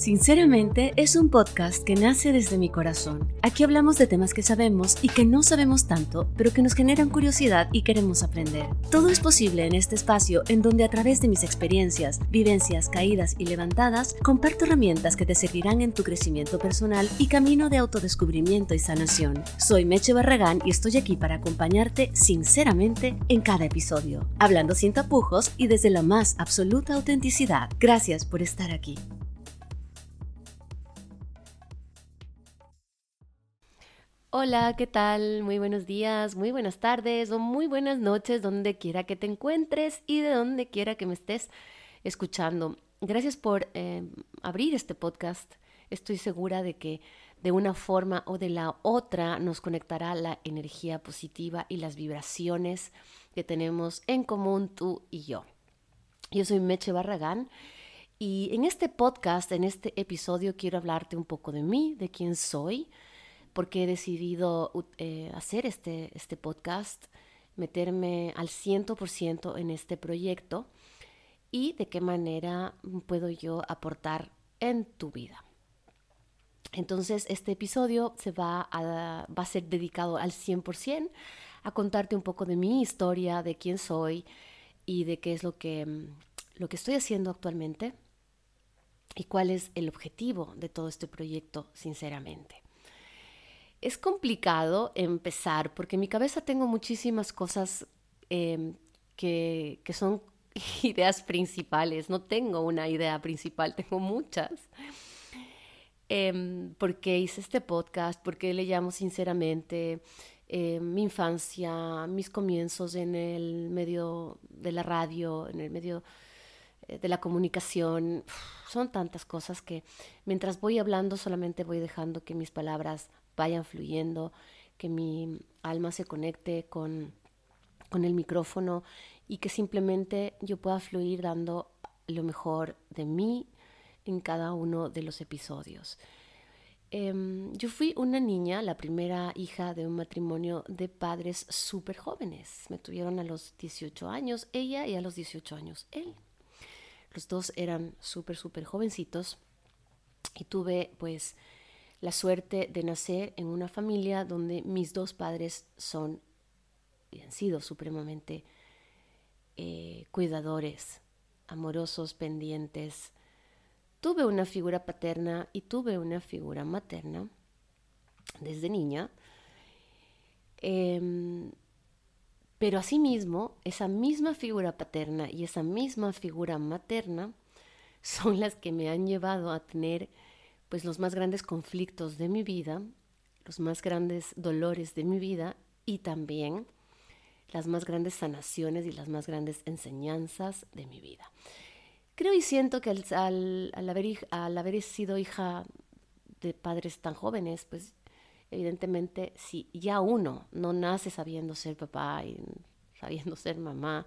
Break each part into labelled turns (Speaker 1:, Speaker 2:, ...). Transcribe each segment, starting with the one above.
Speaker 1: Sinceramente, es un podcast que nace desde mi corazón. Aquí hablamos de temas que sabemos y que no sabemos tanto, pero que nos generan curiosidad y queremos aprender. Todo es posible en este espacio en donde a través de mis experiencias, vivencias, caídas y levantadas, comparto herramientas que te servirán en tu crecimiento personal y camino de autodescubrimiento y sanación. Soy Meche Barragán y estoy aquí para acompañarte sinceramente en cada episodio, hablando sin tapujos y desde la más absoluta autenticidad. Gracias por estar aquí. Hola, ¿qué tal? Muy buenos días, muy buenas tardes o muy buenas noches, donde quiera que te encuentres y de donde quiera que me estés escuchando. Gracias por eh, abrir este podcast. Estoy segura de que de una forma o de la otra nos conectará la energía positiva y las vibraciones que tenemos en común tú y yo. Yo soy Meche Barragán y en este podcast, en este episodio, quiero hablarte un poco de mí, de quién soy porque he decidido eh, hacer este, este podcast, meterme al 100% en este proyecto y de qué manera puedo yo aportar en tu vida. Entonces, este episodio se va a, va a ser dedicado al 100% a contarte un poco de mi historia, de quién soy y de qué es lo que, lo que estoy haciendo actualmente y cuál es el objetivo de todo este proyecto, sinceramente. Es complicado empezar porque en mi cabeza tengo muchísimas cosas em, que, son ideas principales. No tengo una idea principal, tengo muchas. Eh, ¿Por qué hice este podcast? ¿Por qué le llamo sinceramente? Em, mi infancia, mis comienzos en el medio de la radio, en el medio eh, de la comunicación. Son tantas cosas que mientras voy hablando solamente voy dejando que mis palabras vayan fluyendo, que mi alma se conecte con, con el micrófono y que simplemente yo pueda fluir dando lo mejor de mí en cada uno de los episodios. Em, yo fui una niña, la primera hija de un matrimonio de padres súper jóvenes. Me tuvieron a los 18 años ella y a los 18 años él. Los dos eran súper, súper jovencitos y tuve pues la suerte de nacer en una familia donde mis dos padres son y han sido supremamente eh, cuidadores, amorosos, pendientes. Tuve una figura paterna y tuve una figura materna desde niña. Em, pero asimismo, esa misma figura paterna y esa misma figura materna son las que me han llevado a tener pues los más grandes conflictos de mi vida, los más grandes dolores de mi vida y también las más grandes sanaciones y las más grandes enseñanzas de mi vida. Creo y siento que al, haber, al haber sido hija de padres tan jóvenes, pues evidentemente si ya uno no nace sabiendo ser papá y sabiendo ser mamá,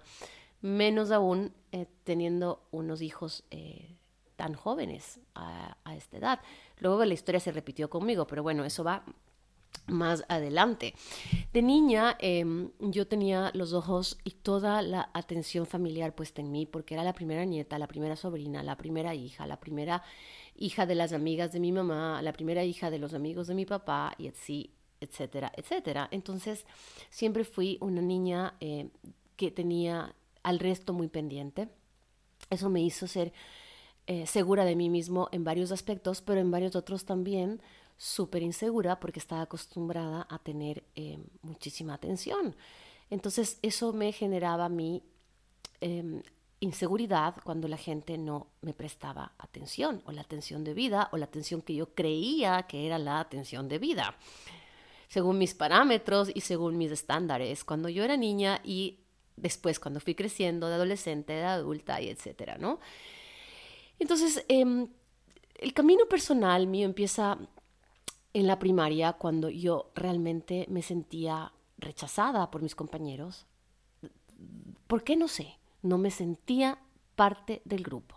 Speaker 1: menos aún eh, teniendo unos hijos eh, tan jóvenes a, esta edad. Luego la historia se repitió conmigo, pero bueno, eso va más adelante. De niña em, yo tenía los ojos y toda la atención familiar puesta en mí porque era la primera nieta, la primera sobrina, la primera hija, la primera hija de las amigas de mi mamá, la primera hija de los amigos de mi papá y así, etcétera, etcétera. Entonces siempre fui una niña eh, que tenía al resto muy pendiente. Eso me hizo ser eh, segura de mí mismo en varios aspectos, pero en varios otros también súper insegura porque estaba acostumbrada a tener eh, muchísima atención. Entonces eso me generaba mi em, inseguridad cuando la gente no me prestaba atención o la atención de vida o la atención que yo creía que era la atención de vida, según mis parámetros y según mis estándares, cuando yo era niña y después cuando fui creciendo de adolescente, de adulta y etcétera, ¿no? Entonces, em, el camino personal mío empieza en la primaria cuando yo realmente me sentía rechazada por mis compañeros. ¿Por qué no sé? No me sentía parte del grupo.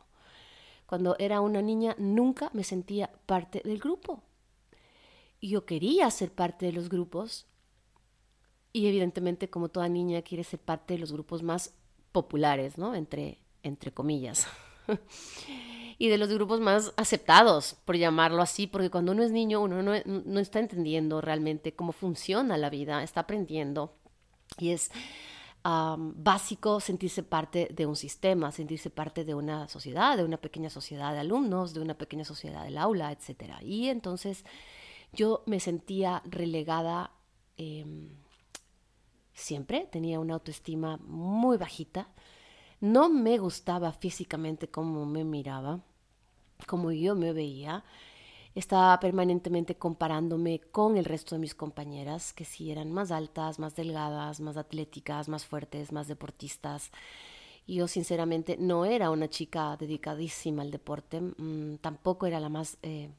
Speaker 1: Cuando era una niña nunca me sentía parte del grupo. Yo quería ser parte de los grupos y evidentemente como toda niña quiere ser parte de los grupos más populares, ¿no? Entre, entre comillas. y de los grupos más aceptados, por llamarlo así, porque cuando uno es niño uno no, no está entendiendo realmente cómo funciona la vida, está aprendiendo y es básico sentirse parte de un sistema, sentirse parte de una sociedad, de una pequeña sociedad de alumnos, de una pequeña sociedad del aula, etc. Y entonces yo me sentía relegada em, siempre, tenía una autoestima muy bajita, no me gustaba físicamente cómo me miraba, cómo yo me veía, estaba permanentemente comparándome con el resto de mis compañeras, que sí eran más altas, más delgadas, más atléticas, más fuertes, más deportistas. Yo sinceramente no era una chica dedicadísima al deporte, mm, tampoco era la más eh,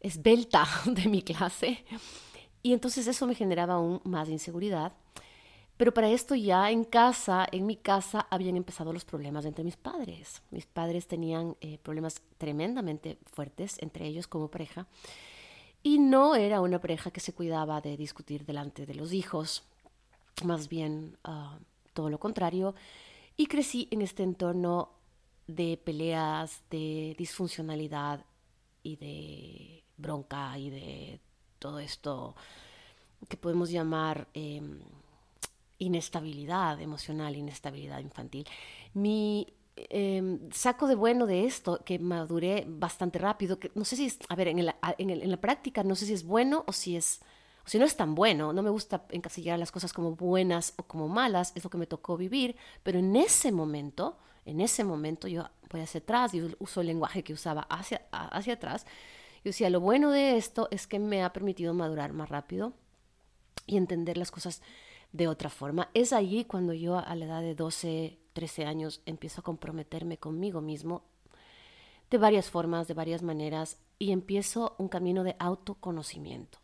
Speaker 1: esbelta de mi clase. Y entonces eso me generaba aún más inseguridad. Pero para esto ya en casa, en mi casa, habían empezado los problemas entre mis padres. Mis padres tenían eh, problemas tremendamente fuertes entre ellos como pareja. Y no era una pareja que se cuidaba de discutir delante de los hijos, más bien ah, todo lo contrario. Y crecí en este entorno de peleas, de disfuncionalidad y de bronca y de todo esto que podemos llamar... Em, inestabilidad emocional, inestabilidad infantil. Mi em, saco de bueno de esto, que maduré bastante rápido, que no sé si es, a ver, en, la práctica no sé si es bueno o si es, o si no es tan bueno, no me gusta encasillar las cosas como buenas o como malas, es lo que me tocó vivir, pero en ese momento, en ese momento yo voy hacia atrás, y uso el lenguaje que usaba hacia, hacia atrás, yo decía, lo bueno de esto es que me ha permitido madurar más rápido y entender las cosas de otra forma. Es allí cuando yo a la edad de 12, 13 años empiezo a comprometerme conmigo mismo de varias formas, de varias maneras, y empiezo un camino de autoconocimiento,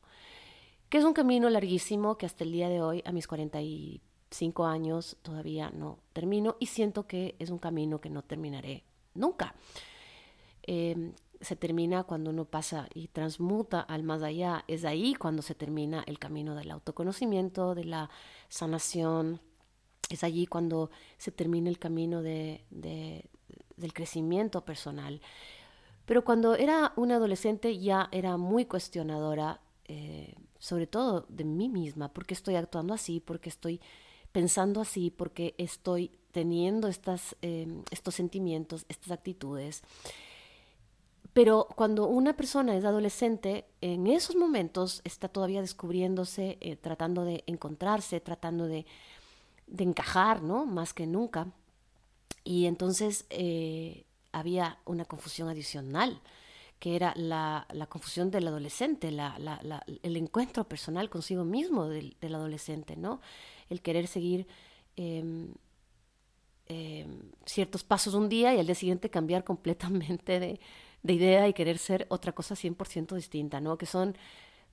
Speaker 1: que es un camino larguísimo que hasta el día de hoy, a mis 45 años, todavía no termino y siento que es un camino que no terminaré nunca. Eh, se termina cuando uno pasa y transmuta al más allá. Es ahí cuando se termina el camino del autoconocimiento, de la sanación. Es allí cuando se termina el camino de, del crecimiento personal. Pero cuando era una adolescente ya era muy cuestionadora, eh, sobre todo de mí misma, porque estoy actuando así, porque estoy pensando así, porque estoy teniendo estas, eh, estos sentimientos, estas actitudes. Pero cuando una persona es adolescente, en esos momentos está todavía descubriéndose, eh, tratando de encontrarse, tratando de, encajar, ¿no? Más que nunca. Y entonces eh, había una confusión adicional, que era la, confusión del adolescente, el encuentro personal consigo mismo del, adolescente, ¿no? El querer seguir em, em, ciertos pasos un día y al día siguiente cambiar completamente de de idea y querer ser otra cosa 100% distinta, ¿no? Que son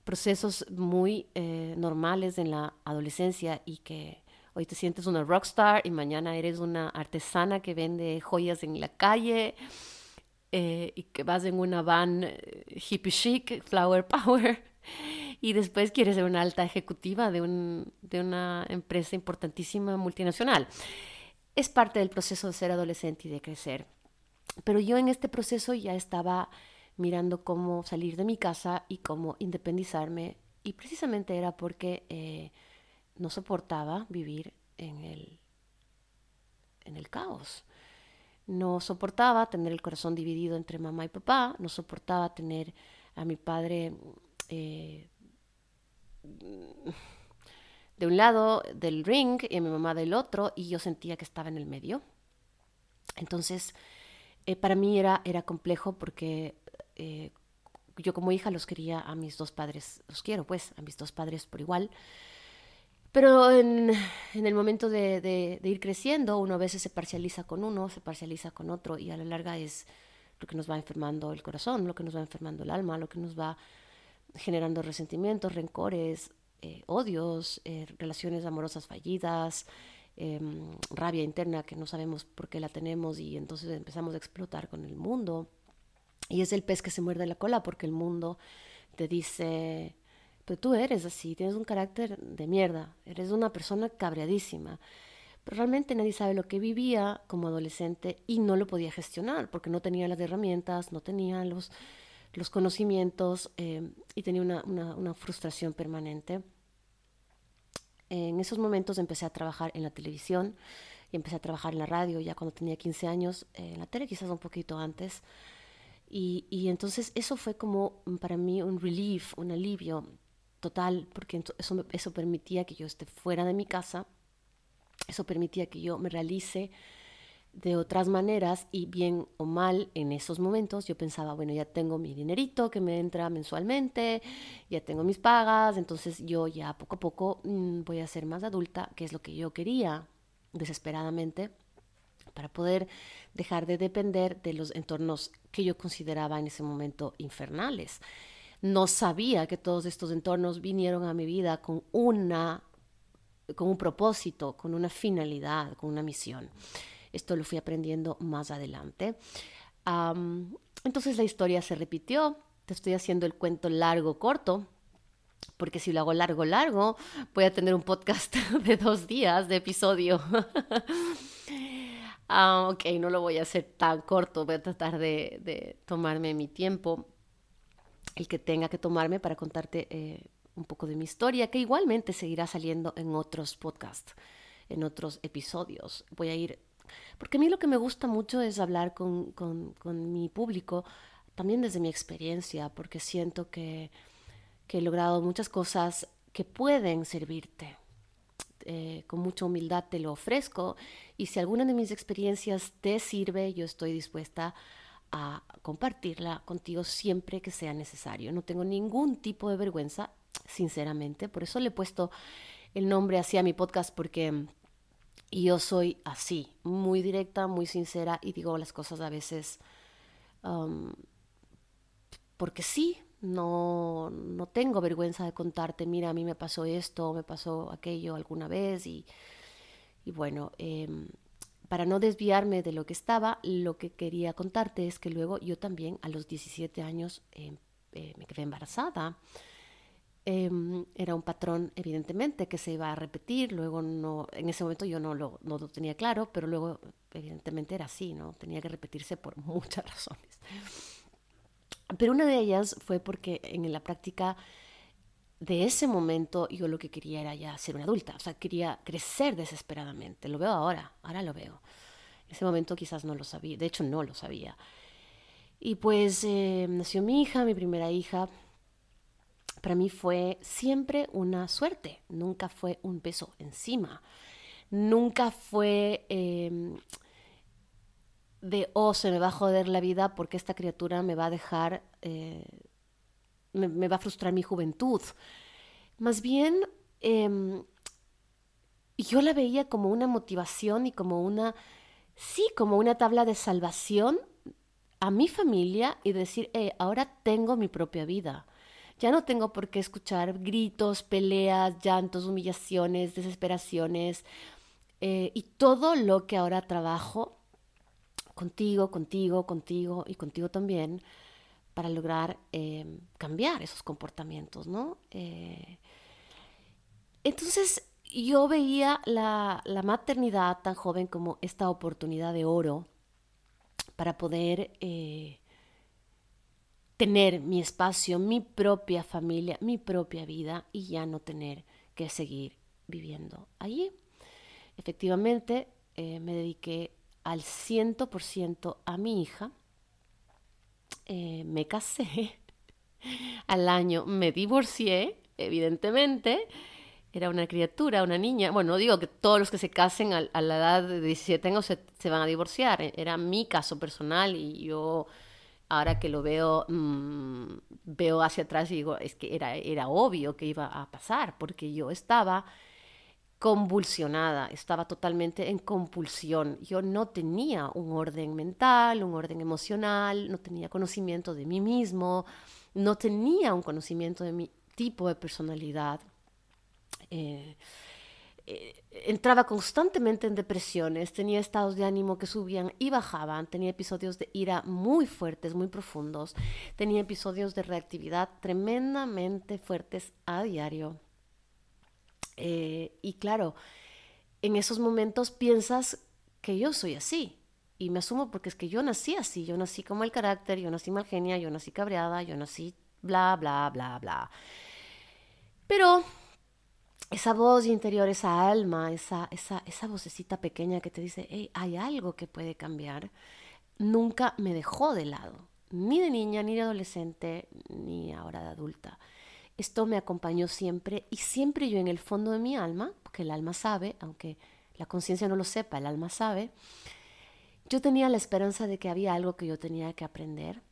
Speaker 1: procesos muy eh, normales en la adolescencia y que hoy te sientes una rockstar y mañana eres una artesana que vende joyas en la calle eh, y que vas en una van eh, hippie chic, flower power y después quieres ser una alta ejecutiva de, un, de una empresa importantísima multinacional. Es parte del proceso de ser adolescente y de crecer. Pero yo en este proceso ya estaba mirando cómo salir de mi casa y cómo independizarme y precisamente era porque eh, no soportaba vivir en el, en el caos. No soportaba tener el corazón dividido entre mamá y papá, no soportaba tener a mi padre eh, de un lado del ring y a mi mamá del otro y yo sentía que estaba en el medio. Entonces, eh, para mí era, era complejo porque eh, yo como hija los quería a mis dos padres, los quiero pues, a mis dos padres por igual. Pero en, en el momento de, ir creciendo, uno a veces se parcializa con uno, se parcializa con otro y a la larga es lo que nos va enfermando el corazón, lo que nos va enfermando el alma, lo que nos va generando resentimientos, rencores, eh, odios, relaciones amorosas fallidas, Em, rabia interna que no sabemos por qué la tenemos y entonces empezamos a explotar con el mundo. Y es el pez que se muerde la cola porque el mundo te dice, pero tú eres así, tienes un carácter de mierda, eres una persona cabreadísima. pero realmente nadie sabe lo que vivía como adolescente y no lo podía gestionar porque no tenía las herramientas, no tenía los, los conocimientos eh, y tenía una, una, frustración permanente. En esos momentos empecé a trabajar en la televisión y empecé a trabajar en la radio ya cuando tenía 15 años, eh, en la tele quizás un poquito antes. Y, y, entonces eso fue como para mí un relief, un alivio total, porque eso, eso permitía que yo esté fuera de mi casa, eso permitía que yo me realice de otras maneras y bien o mal en esos momentos yo pensaba, bueno, ya tengo mi dinerito que me entra mensualmente, ya tengo mis pagas, entonces yo ya poco a poco mm, voy a ser más adulta, que es lo que yo quería desesperadamente para poder dejar de depender de los entornos que yo consideraba en ese momento infernales. No sabía que todos estos entornos vinieron a mi vida con una con un propósito, con una finalidad, con una misión. Esto lo fui aprendiendo más adelante. entonces la historia se repitió. Te estoy haciendo el cuento largo, corto, porque si lo hago largo, largo, voy a tener un podcast de dos días de episodio. Ah, ok, no lo voy a hacer tan corto, voy a tratar de, tomarme mi tiempo, el que tenga que tomarme para contarte eh, un poco de mi historia, que igualmente seguirá saliendo en otros podcasts, en otros episodios. Voy a ir, porque a mí lo que me gusta mucho es hablar con, con mi público, también desde mi experiencia, porque siento que, que he logrado muchas cosas que pueden servirte eh, con mucha humildad te lo ofrezco y si alguna de mis experiencias te sirve, yo estoy dispuesta a compartirla contigo siempre que sea necesario. No tengo ningún tipo de vergüenza, sinceramente, por eso le he puesto el nombre así a mi podcast porque yo soy así, muy directa, muy sincera y digo las cosas a veces porque sí, no, no tengo vergüenza de contarte, mira, a mí me pasó esto, me pasó aquello alguna vez y, y bueno, em, para no desviarme de lo que estaba, lo que quería contarte es que luego yo también a los 17 años em, eh, me quedé embarazada. Em, era un patrón, evidentemente, que se iba a repetir. Luego, no, en ese momento yo no lo, no tenía claro, pero luego, evidentemente, era así, ¿no? Tenía que repetirse por muchas razones. Pero una de ellas fue porque en la práctica de ese momento yo lo que quería era ya ser una adulta, o sea, quería crecer desesperadamente. Lo veo ahora, ahora lo veo. En ese momento quizás no lo sabía, de hecho no lo sabía. Y pues eh, nació mi hija, mi primera hija. Para mí fue siempre una suerte, nunca fue un peso encima, nunca fue... Em, de, oh, se me va a joder la vida porque esta criatura me va a dejar, eh, me, va a frustrar mi juventud. Más bien, em, yo la veía como una motivación y como una, sí, como una tabla de salvación a mi familia y decir, eh, ahora tengo mi propia vida. Ya no tengo por qué escuchar gritos, peleas, llantos, humillaciones, desesperaciones eh, y todo lo que ahora trabajo contigo, contigo, contigo y contigo también para lograr eh, cambiar esos comportamientos, ¿no? Eh, entonces yo veía la, maternidad tan joven como esta oportunidad de oro para poder eh, tener mi espacio, mi propia familia, mi propia vida y ya no tener que seguir viviendo allí. Efectivamente, me dediqué al 100% a mi hija. Eh, me casé. al año me divorcié, evidentemente. Era una criatura, una niña. Bueno, no digo que todos los que se casen a, la edad de 17 años se, van a divorciar. Era mi caso personal y yo ahora que lo veo, mm, veo hacia atrás y digo, es que era, era obvio que iba a pasar, porque yo estaba convulsionada, estaba totalmente en compulsión. Yo no tenía un orden mental, un orden emocional, no tenía conocimiento de mí mismo, no tenía un conocimiento de mi tipo de personalidad. Eh, eh, entraba constantemente en depresiones, tenía estados de ánimo que subían y bajaban, tenía episodios de ira muy fuertes, muy profundos, tenía episodios de reactividad tremendamente fuertes a diario eh, y claro, en esos momentos piensas que yo soy así. Y me asumo porque es que yo nací así, yo nací como el carácter, yo nací mal genia, yo nací cabreada, yo nací bla, bla, bla, bla. Pero esa voz interior, esa alma, esa, esa, esa vocecita pequeña que te dice, hay algo que puede cambiar, nunca me dejó de lado, ni de niña, ni de adolescente, ni ahora de adulta. Esto me acompañó siempre y siempre yo en el fondo de mi alma, porque el alma sabe, aunque la conciencia no lo sepa, el alma sabe, yo tenía la esperanza de que había algo que yo tenía que aprender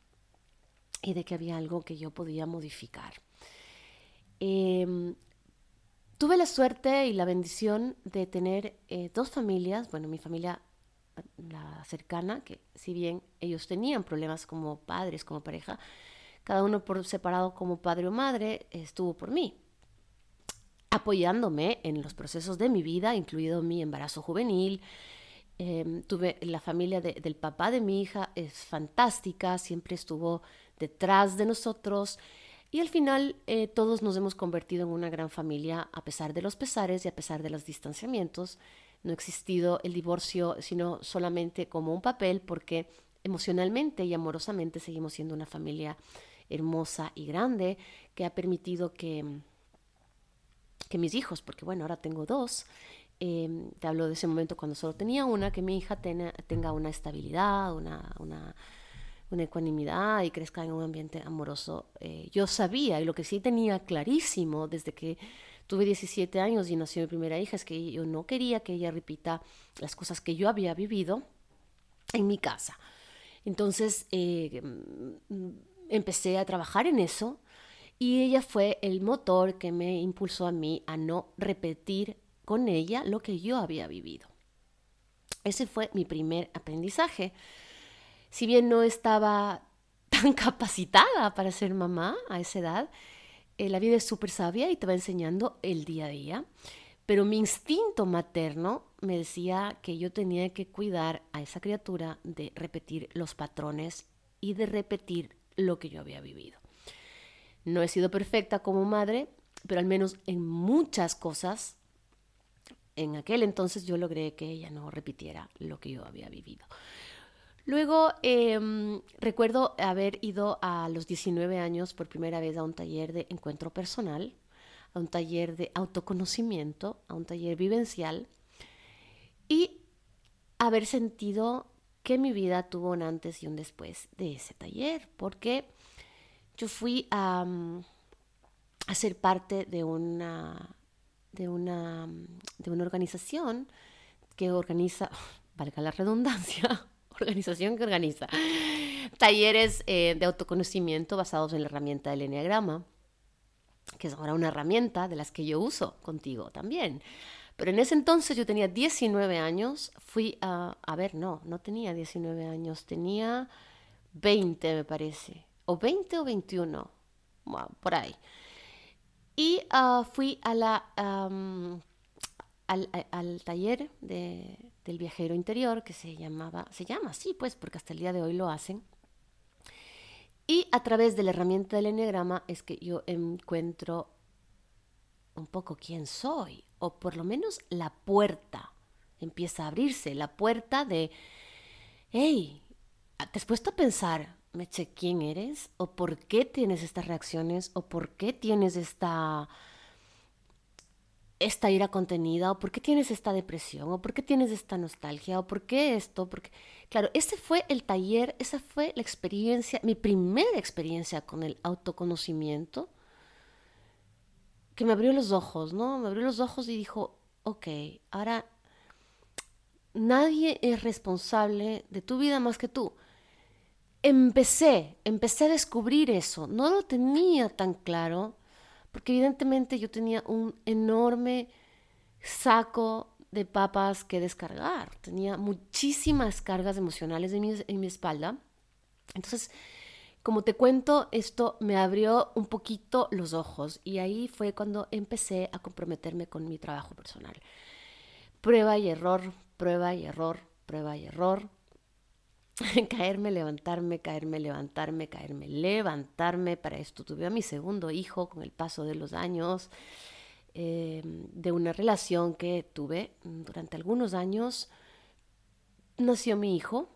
Speaker 1: y de que había algo que yo podía modificar. Em, tuve la suerte y la bendición de tener eh, dos familias, bueno, mi familia la cercana, que si bien ellos tenían problemas como padres, como pareja, cada uno por separado como padre o madre, estuvo por mí, apoyándome en los procesos de mi vida, incluido mi embarazo juvenil. Em, tuve la familia del papá de mi hija, es fantástica, siempre estuvo detrás de nosotros. Y al final eh, todos nos hemos convertido en una gran familia a pesar de los pesares y a pesar de los distanciamientos. No ha existido el divorcio, sino solamente como un papel porque emocionalmente y amorosamente seguimos siendo una familia hermosa y grande que ha permitido que, que mis hijos, porque bueno, ahora tengo dos, em, te hablo de ese momento cuando solo tenía una, que mi hija tenga una estabilidad, una, una, una, ecuanimidad y crezca en un ambiente amoroso. Eh, yo sabía y lo que sí tenía clarísimo desde que tuve 17 años y nació mi primera hija es que yo no quería que ella repita las cosas que yo había vivido en mi casa. Entonces, eh, empecé a trabajar en eso y ella fue el motor que me impulsó a mí a no repetir con ella lo que yo había vivido. Ese fue mi primer aprendizaje. Si bien no estaba tan capacitada para ser mamá a esa edad, eh, la vida es súper sabia y te va enseñando el día a día, pero mi instinto materno me decía que yo tenía que cuidar a esa criatura de repetir los patrones y de repetir lo que yo había vivido. No he sido perfecta como madre, pero al menos en muchas cosas, en aquel entonces yo logré que ella no repitiera lo que yo había vivido. Luego em, recuerdo haber ido a los 19 años por primera vez a un taller de encuentro personal, a un taller de autoconocimiento, a un taller vivencial y haber sentido que mi vida tuvo un antes y un después de ese taller, porque yo fui a, mm, ser parte de una, de, una, de una organización que organiza, valga la redundancia, organización que organiza talleres eh, de autoconocimiento basados en la herramienta del Enneagrama, que es ahora una herramienta de las que yo uso contigo también. Pero en ese entonces yo tenía 19 años, fui a, a ver, no, no tenía 19 años, tenía 20 me parece, o 20 o 21, por ahí. Y uh, fui a la, al, taller de, del viajero interior que se llamaba, se llama así pues, porque hasta el día de hoy lo hacen. Y a través de la herramienta del enneagrama es que yo encuentro un poco quién soy, o por lo menos la puerta empieza a abrirse, la puerta de, hey, ¿te has puesto a pensar, Meche, quién eres? ¿O por qué tienes estas reacciones? ¿O por qué tienes esta, esta ira contenida? ¿O por qué tienes esta depresión? ¿O por qué tienes esta nostalgia? ¿O por qué esto? Porque, claro, ese fue el taller, esa fue la experiencia, mi primera experiencia con el autoconocimiento que me abrió los ojos, ¿no? Me abrió los ojos y dijo, ok, ahora nadie es responsable de tu vida más que tú. Empecé, empecé a descubrir eso. No lo tenía tan claro, porque evidentemente yo tenía un enorme saco de papas que descargar. Tenía muchísimas cargas emocionales en mi, espalda. Entonces, como te cuento, esto me abrió un poquito los ojos y ahí fue cuando empecé a comprometerme con mi trabajo personal. Prueba y error, prueba y error, prueba y error. caerme, levantarme, caerme, levantarme, caerme, levantarme. Para esto tuve a mi segundo hijo con el paso de los años. em, de una relación que tuve durante algunos años. Nació mi hijo,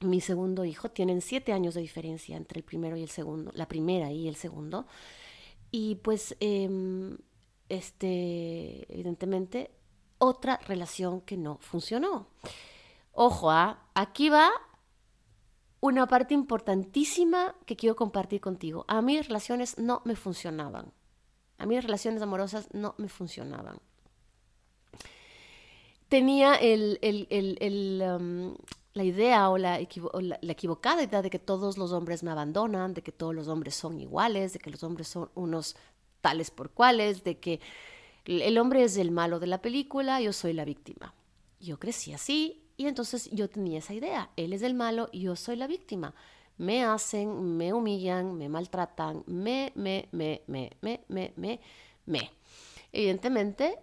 Speaker 1: mi segundo hijo. Tienen siete años de diferencia entre el primero y el segundo, la primera y el segundo. Y pues, em, este, evidentemente, otra relación que no funcionó. Ojo, ¿ah? aquí va una parte importantísima que quiero compartir contigo. A mí relaciones no me funcionaban. A mí las relaciones amorosas no me funcionaban. Tenía um, la idea o, la, la, equivocada idea de que todos los hombres me abandonan, de que todos los hombres son iguales, de que los hombres son unos tales por cuales, de que el hombre es el malo de la película, yo soy la víctima. Yo crecí así y entonces yo tenía esa idea, él es el malo yo soy la víctima. Me hacen, me humillan, me maltratan, me, me, me, me, me, me, me, me. Evidentemente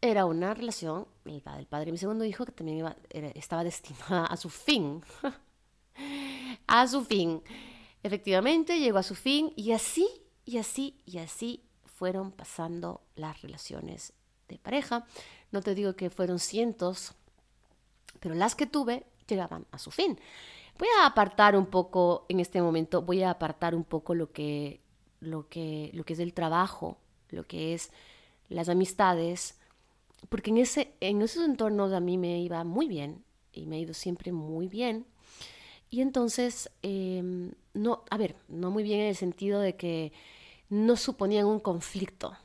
Speaker 1: era una relación, el padre de mi segundo hijo, que también estaba destinada a su fin. a su fin. Efectivamente llegó a su fin y así, y así, y así fueron pasando las relaciones de pareja. No te digo que fueron cientos, pero las que tuve llegaban a su fin. Voy a apartar un poco, en este momento, voy a apartar un poco lo que, lo que, lo que es el trabajo, lo que es las amistades, porque en, ese, en esos entornos a mí me iba muy bien y me ha ido siempre muy bien. Y entonces, em, no, a ver, no muy bien en el sentido de que no suponían un conflicto,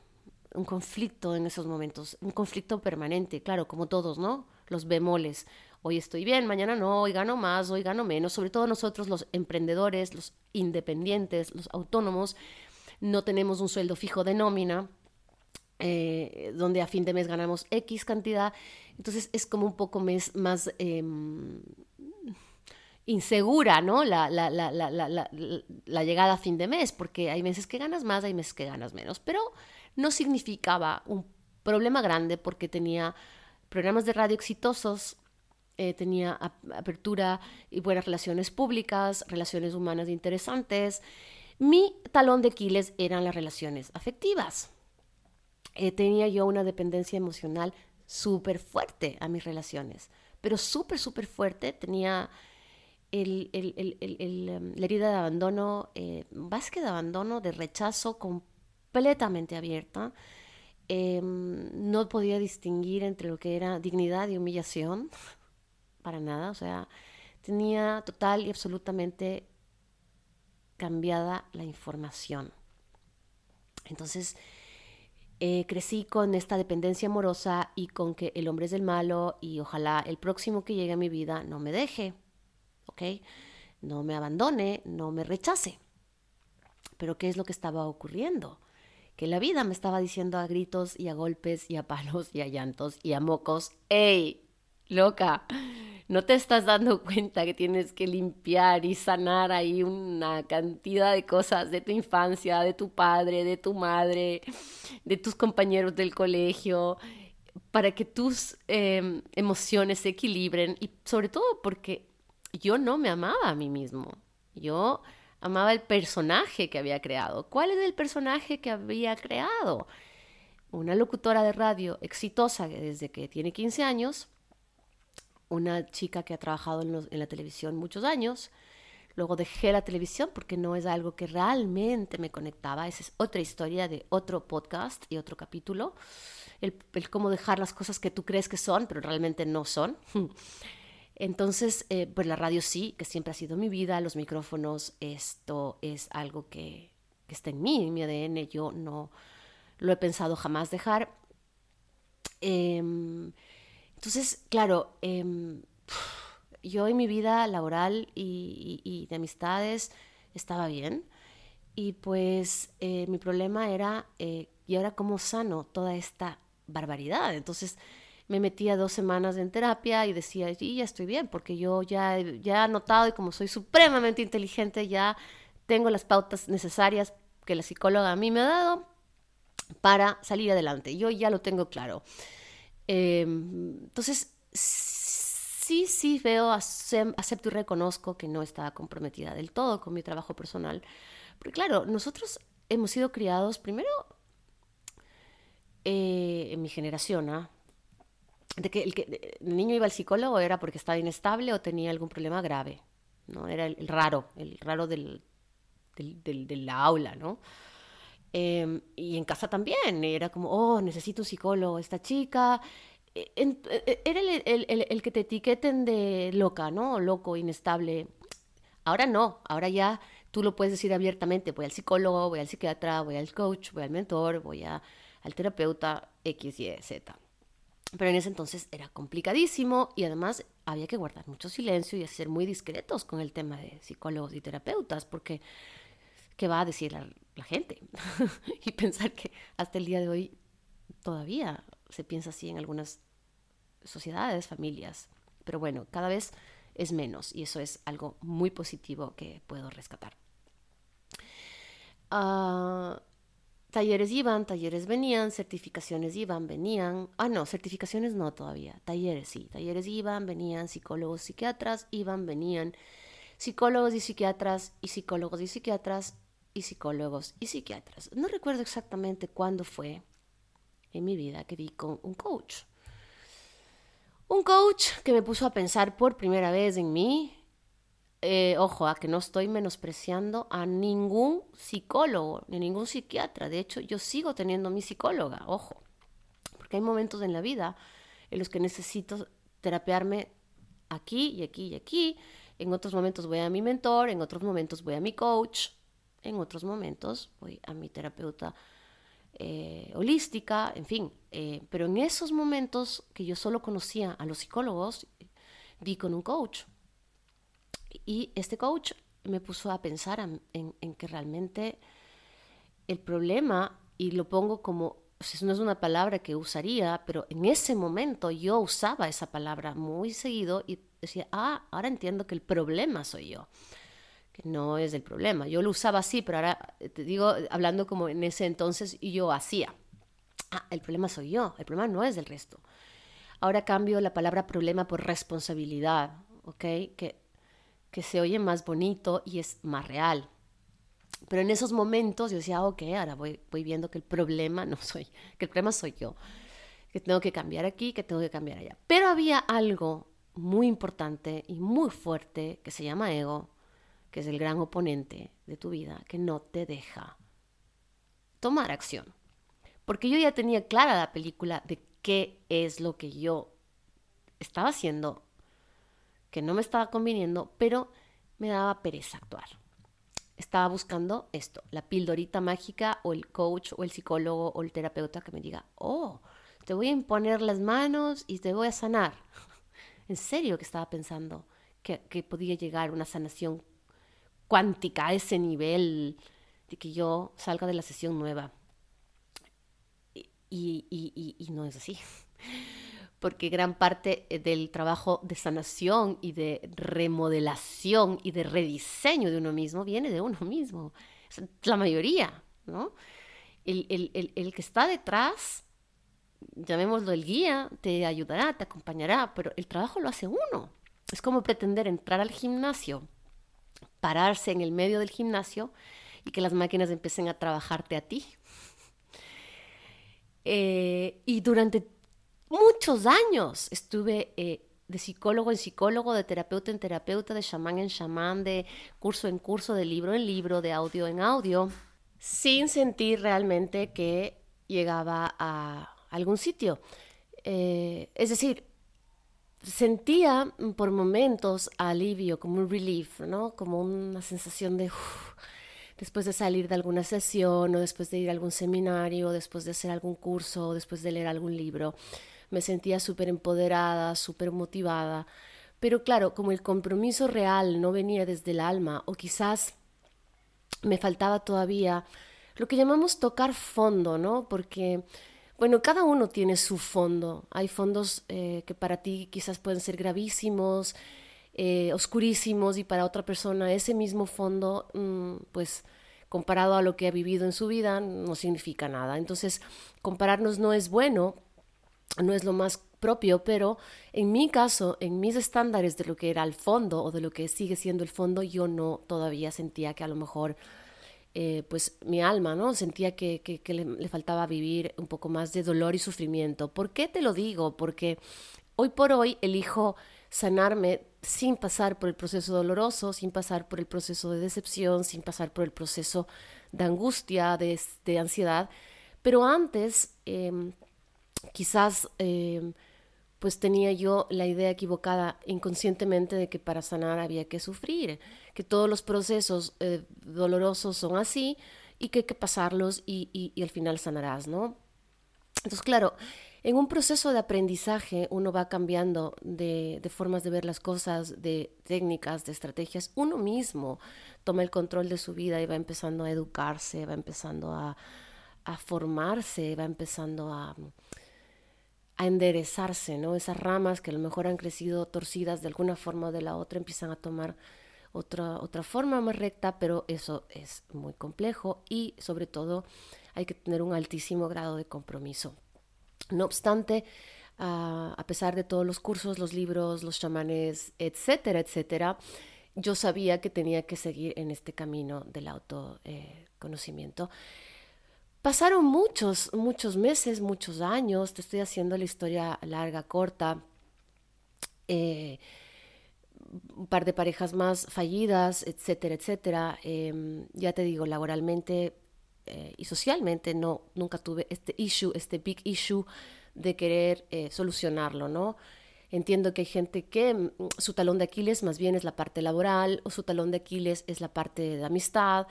Speaker 1: un conflicto en esos momentos, un conflicto permanente, claro, como todos, ¿no? Los bemoles. Hoy estoy bien, mañana no, hoy gano más, hoy gano menos. Sobre todo nosotros los emprendedores, los independientes, los autónomos, no tenemos un sueldo fijo de nómina, eh, donde a fin de mes ganamos X cantidad. Entonces es como un poco más, em, insegura, ¿no? La, la, llegada a fin de mes, porque hay meses que ganas más, hay meses que ganas menos. Pero no significaba un problema grande porque tenía programas de radio exitosos, eh, tenía apertura y buenas relaciones públicas, relaciones humanas interesantes. Mi talón de Aquiles eran las relaciones afectivas. Eh, tenía yo una dependencia emocional súper fuerte a mis relaciones, pero súper, súper fuerte. Tenía em, la herida de abandono, eh, de abandono, de rechazo completamente abierta. Em, no podía distinguir entre lo que era dignidad y humillación, para nada, o sea, tenía total y absolutamente cambiada la información. Entonces, eh, crecí con esta dependencia amorosa y con que el hombre es el malo y ojalá el próximo que llegue a mi vida no me deje, ¿ok? No me abandone, no me rechace. Pero ¿qué es lo que estaba ocurriendo? Que la vida me estaba diciendo a gritos y a golpes y a palos y a llantos y a mocos, ¡Ey! Loca, no te estás dando cuenta que tienes que limpiar y sanar ahí una cantidad de cosas de tu infancia, de tu padre, de tu madre, de tus compañeros del colegio, para que tus em, emociones se equilibren y sobre todo porque yo no me amaba a mí mismo. Yo amaba el personaje que había creado. ¿Cuál es el personaje que había creado? Una locutora de radio exitosa desde que tiene 15 años, una chica que ha trabajado en, la televisión muchos años. Luego dejé la televisión porque no es algo que realmente me conectaba. Esa es otra historia de otro podcast y otro capítulo. El, cómo dejar las cosas que tú crees que son, pero realmente no son. Entonces, eh, pues la radio sí, que siempre ha sido mi vida, los micrófonos, esto es algo que, está en mí, en mi ADN, yo no lo he pensado jamás dejar. Em, entonces, claro, em, yo en mi vida laboral y, de amistades estaba bien. Y pues eh, mi problema era, eh, ¿y ahora cómo sano toda esta barbaridad? Entonces me metía dos semanas en terapia y decía, y ya estoy bien, porque yo ya, ya he notado y como soy supremamente inteligente, ya tengo las pautas necesarias que la psicóloga a mí me ha dado para salir adelante. Yo ya lo tengo claro. Em, entonces, sí, sí veo, acepto y reconozco que no estaba comprometida del todo con mi trabajo personal. Porque claro, nosotros hemos sido criados primero eh, en mi generación, ¿ah? De que el, que el niño iba al psicólogo era porque estaba inestable o tenía algún problema grave, ¿no? Era el, raro, el raro del, del, del, la aula, ¿no? Em, y en casa también, era como, oh, necesito un psicólogo, esta chica. E, e, era el, el, el, que te etiqueten de loca, ¿no? Loco, inestable. Ahora no, ahora ya tú lo puedes decir abiertamente, voy al psicólogo, voy al psiquiatra, voy al coach, voy al mentor, voy a, al terapeuta X, Y, Z. Pero en ese entonces era complicadísimo y además había que guardar mucho silencio y ser muy discretos con el tema de psicólogos y terapeutas, porque ¿qué va a decir la, gente? y pensar que hasta el día de hoy todavía se piensa así en algunas sociedades, familias. Pero bueno, cada vez es menos y eso es algo muy positivo que puedo rescatar. Uh, Talleres iban, talleres venían, certificaciones iban, venían. Ah, no, certificaciones no todavía. Talleres sí. Talleres iban, venían, psicólogos, psiquiatras, iban, venían. Psicólogos y psiquiatras, y psicólogos y psiquiatras, y psicólogos y psiquiatras. No recuerdo exactamente cuándo fue en mi vida que vi con un coach. Un coach que me puso a pensar por primera vez en mí, eh, ojo, a que no estoy menospreciando a ningún psicólogo ni ningún psiquiatra. De hecho, yo sigo teniendo mi psicóloga, ojo, porque hay momentos en la vida en los que necesito terapearme aquí y aquí y aquí. En otros momentos voy a mi mentor, en otros momentos voy a mi coach, en otros momentos voy a mi terapeuta eh, holística, en fin. Eh, pero en esos momentos que yo solo conocía a los psicólogos, vi con un coach y este coach me puso a pensar en, que realmente el problema, y lo pongo como, no es una palabra que usaría, pero en ese momento yo usaba esa palabra muy seguido y decía, ah, ahora entiendo que el problema soy yo, que no es el problema. Yo lo usaba así, pero ahora te digo, hablando como en ese entonces, yo hacía, ah, el problema soy yo, el problema no es del resto. Ahora cambio la palabra problema por responsabilidad, ¿ok? Que que se oye más bonito y es más real. Pero en esos momentos yo decía, ok, ahora voy, voy viendo que el problema no soy, que el problema soy yo, que tengo que cambiar aquí, que tengo que cambiar allá. Pero había algo muy importante y muy fuerte que se llama ego, que es el gran oponente de tu vida, que no te deja tomar acción. Porque yo ya tenía clara la película de qué es lo que yo estaba haciendo que no me estaba conviniendo, pero me daba pereza actuar. Estaba buscando esto, la pildorita mágica o el coach o el psicólogo o el terapeuta que me diga, oh, te voy a imponer las manos y te voy a sanar. en serio que estaba pensando que, podía llegar una sanación cuántica a ese nivel de que yo salga de la sesión nueva. y no es así porque gran parte eh, del trabajo de sanación y de remodelación y de rediseño de uno mismo viene de uno mismo. La mayoría, ¿no? El, que está detrás, llamémoslo el guía, te ayudará, te acompañará, pero el trabajo lo hace uno. Es como pretender entrar al gimnasio, pararse en el medio del gimnasio y que las máquinas empiecen a trabajarte a ti. Eh, y durante muchos años estuve eh, de psicólogo en psicólogo, de terapeuta en terapeuta, de chamán en chamán, de curso en curso, de libro en libro, de audio en audio, sin sentir realmente que llegaba a algún sitio. Eh, es decir, sentía por momentos alivio, como un relief, ¿no? Como una sensación de después de salir de alguna sesión o después de ir a algún seminario, después de hacer algún curso, o después de leer algún libro me sentía súper empoderada, súper motivada. Pero claro, como el compromiso real no venía desde el alma, o quizás me faltaba todavía lo que llamamos tocar fondo, ¿no? Porque, bueno, cada uno tiene su fondo. Hay fondos eh, que para ti quizás pueden ser gravísimos, eh, oscurísimos, y para otra persona ese mismo fondo, mm, pues comparado a lo que ha vivido en su vida, no significa nada. Entonces, compararnos no es bueno no es lo más propio, pero en mi caso, en mis estándares de lo que era el fondo o de lo que sigue siendo el fondo, yo no todavía sentía que a lo mejor eh, pues mi alma, ¿no? Sentía que, le, faltaba vivir un poco más de dolor y sufrimiento. ¿Por qué te lo digo? Porque hoy por hoy elijo sanarme sin pasar por el proceso doloroso, sin pasar por el proceso de decepción, sin pasar por el proceso de angustia, de, ansiedad. Pero antes, em, quizás, em, pues tenía yo la idea equivocada inconscientemente de que para sanar había que sufrir, que todos los procesos eh, dolorosos son así y que hay que pasarlos y, y al final sanarás, ¿no? Entonces, claro, en un proceso de aprendizaje uno va cambiando de, formas de ver las cosas, de técnicas, de estrategias. Uno mismo toma el control de su vida y va empezando a educarse, va empezando a, formarse, va empezando a, a enderezarse, ¿no? Esas ramas que a lo mejor han crecido torcidas de alguna forma o de la otra empiezan a tomar otra, otra forma más recta, pero eso es muy complejo y sobre todo hay que tener un altísimo grado de compromiso. No obstante, ah, a pesar de todos los cursos, los libros, los chamanes, etcétera, etcétera, yo sabía que tenía que seguir en este camino del autoconocimiento. Pasaron muchos, muchos meses, muchos años, te estoy haciendo la historia larga, corta. Eh, un par de parejas más fallidas, etcétera, etcétera. Em, ya te digo, laboralmente eh, y socialmente no, nunca tuve este issue, este big issue de querer eh, solucionarlo, ¿no? Entiendo que hay gente que mm, su talón de Aquiles más bien es la parte laboral o su talón de Aquiles es la parte de amistad.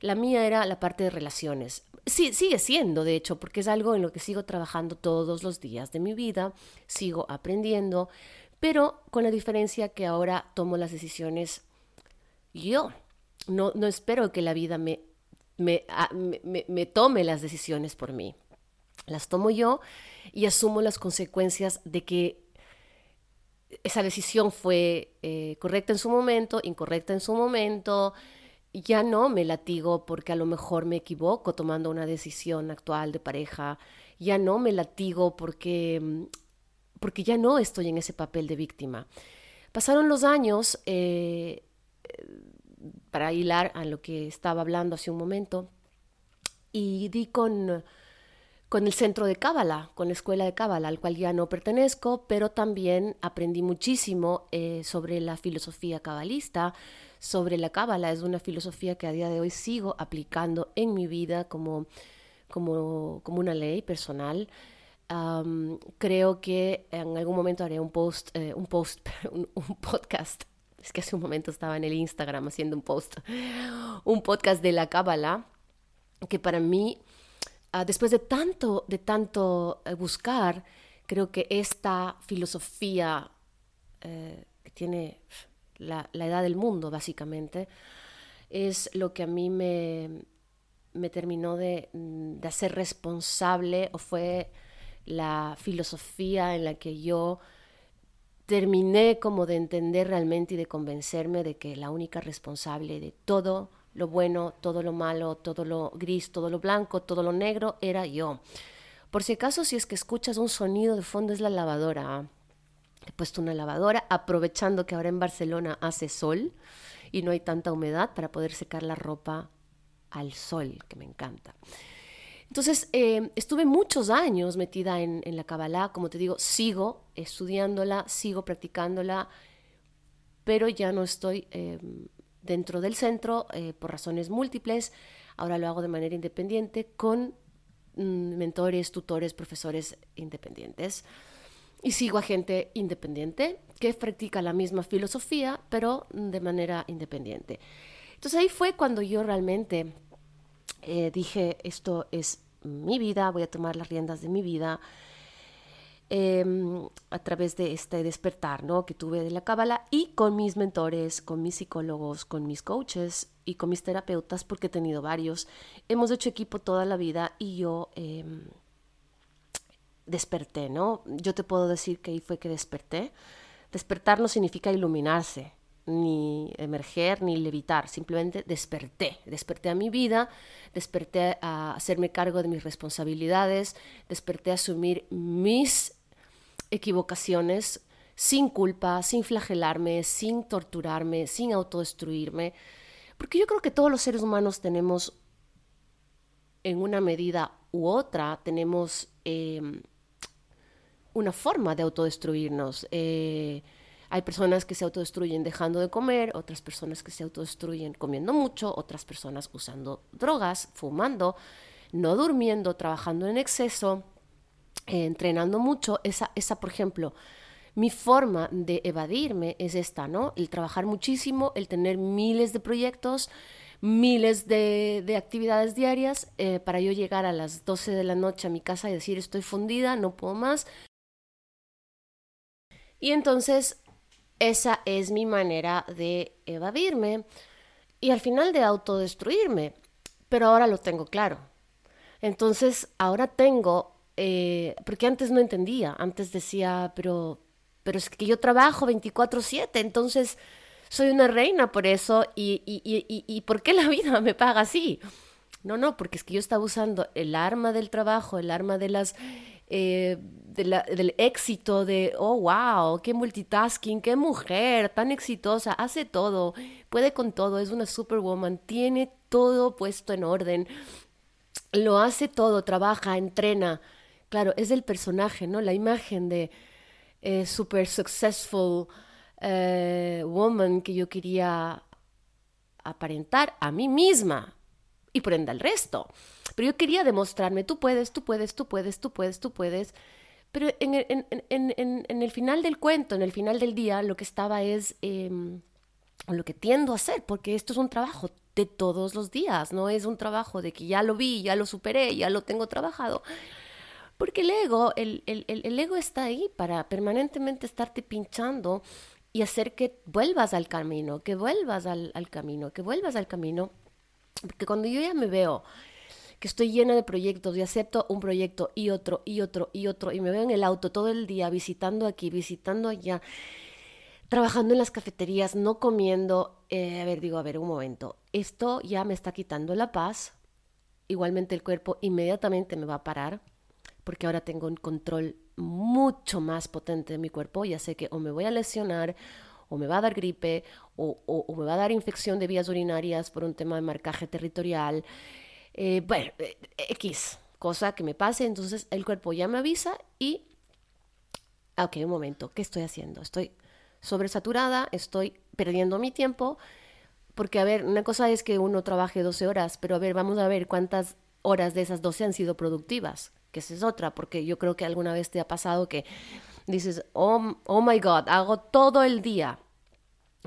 Speaker 1: La mía era la parte de relaciones. Sí, sigue siendo, de hecho, porque es algo en lo que sigo trabajando todos los días de mi vida, sigo aprendiendo, pero con la diferencia que ahora tomo las decisiones yo. No, no espero que la vida me me, tome las decisiones por mí. Las tomo yo y asumo las consecuencias de que esa decisión fue eh, correcta en su momento, incorrecta en su momento. Ya no me latigo porque a lo mejor me equivoco tomando una decisión actual de pareja. Ya no me latigo porque, porque ya no estoy en ese papel de víctima. Pasaron los años, eh, para hilar a lo que estaba hablando hace un momento, y di con, con el centro de Cábala, con la escuela de Cábala, al cual ya no pertenezco, pero también aprendí muchísimo eh, sobre la filosofía cabalista, sobre la Cábala. Es una filosofía que a día de hoy sigo aplicando en mi vida como, como, como una ley personal. creo que en algún momento haré un post, eh, un post, un, podcast es que hace un momento estaba en el Instagram haciendo un post, un podcast de la Cábala, que para mí, ah, después de tanto, de tanto eh, buscar, creo que esta filosofía eh, que tiene la, edad del mundo, básicamente, es lo que a mí me, me terminó de, de hacer responsable o fue la filosofía en la que yo terminé como de entender realmente y de convencerme de que la única responsable de todo lo bueno, todo lo malo, todo lo gris, todo lo blanco, todo lo negro era yo. Por si acaso, si es que escuchas un sonido de fondo, es la lavadora. He puesto una lavadora aprovechando que ahora en Barcelona hace sol y no hay tanta humedad para poder secar la ropa al sol, que me encanta. Entonces, eh, estuve muchos años metida en, la Kabbalah, como te digo, sigo estudiándola, sigo practicándola, pero ya no estoy em, dentro del centro eh, por razones múltiples. Ahora lo hago de manera independiente con mm, mentores, tutores, profesores independientes. Y sigo a gente independiente que practica la misma filosofía, pero de manera independiente. Entonces ahí fue cuando yo realmente eh, dije, esto es mi vida, voy a tomar las riendas de mi vida em, a través de este despertar ¿no? que tuve de la cábala y con mis mentores, con mis psicólogos, con mis coaches y con mis terapeutas, porque he tenido varios. Hemos hecho equipo toda la vida y yo em, desperté, ¿no? Yo te puedo decir que ahí fue que desperté. Despertar no significa iluminarse, ni emerger, ni levitar, simplemente desperté, desperté a mi vida, desperté a hacerme cargo de mis responsabilidades, desperté a asumir mis equivocaciones sin culpa, sin flagelarme, sin torturarme, sin autodestruirme, Porque yo creo que todos los seres humanos tenemos, en una medida u otra, tenemos em, una forma de autodestruirnos. Eh, hay personas que se autodestruyen dejando de comer, otras personas que se autodestruyen comiendo mucho, otras personas usando drogas, fumando, no durmiendo, trabajando en exceso, eh, entrenando mucho. Esa, esa, por ejemplo, mi forma de evadirme es esta, ¿no? El trabajar muchísimo, el tener miles de proyectos, miles de, actividades diarias eh, para yo llegar a las 12 de la noche a mi casa y decir estoy fundida, no puedo más. Y entonces esa es mi manera de evadirme y al final de autodestruirme. Pero ahora lo tengo claro. Entonces, ahora tengo, eh, porque antes no entendía, antes decía, pero, pero es que yo trabajo 24/7, entonces soy una reina por eso y, y, y, y, ¿por qué la vida me paga así? No, no, porque es que yo estaba usando el arma del trabajo, el arma de las eh, del éxito, de, oh, wow, qué multitasking, qué mujer tan exitosa, hace todo, puede con todo, es una superwoman, tiene todo puesto en orden, lo hace todo, trabaja, entrena. Claro, es el personaje, ¿no? La imagen de eh, super successful eh, woman que yo quería aparentar a mí misma y por ende al resto. Pero yo quería demostrarme, tú puedes, tú puedes, tú puedes, tú puedes, tú puedes. Pero en el, el final del cuento, en el final del día, lo que estaba es em, lo que tiendo a hacer, porque esto es un trabajo de todos los días, no es un trabajo de que ya lo vi, ya lo superé, ya lo tengo trabajado. Porque el ego, el, el, el ego está ahí para permanentemente estarte pinchando y hacer que vuelvas al camino, que vuelvas al camino, que vuelvas al camino. Porque cuando yo ya me veo que estoy llena de proyectos y acepto un proyecto y otro y otro y otro y me veo en el auto todo el día visitando aquí, visitando allá, trabajando en las cafeterías, no comiendo, eh, a ver, digo, a ver, un momento, esto ya me está quitando la paz, igualmente el cuerpo inmediatamente me va a parar porque ahora tengo un control mucho más potente de mi cuerpo, ya sé que o me voy a lesionar o me va a dar gripe o, o me va a dar infección de vías urinarias por un tema de marcaje territorial. Eh, bueno, eh, X, cosa que me pase, entonces el cuerpo ya me avisa y, ah, ok, un momento, ¿qué estoy haciendo? Estoy sobresaturada, estoy perdiendo mi tiempo, porque a ver, una cosa es que uno trabaje 12 horas, pero a ver, vamos a ver cuántas horas de esas 12 han sido productivas, que esa es otra, porque yo creo que alguna vez te ha pasado que dices, oh, oh my God, hago todo el día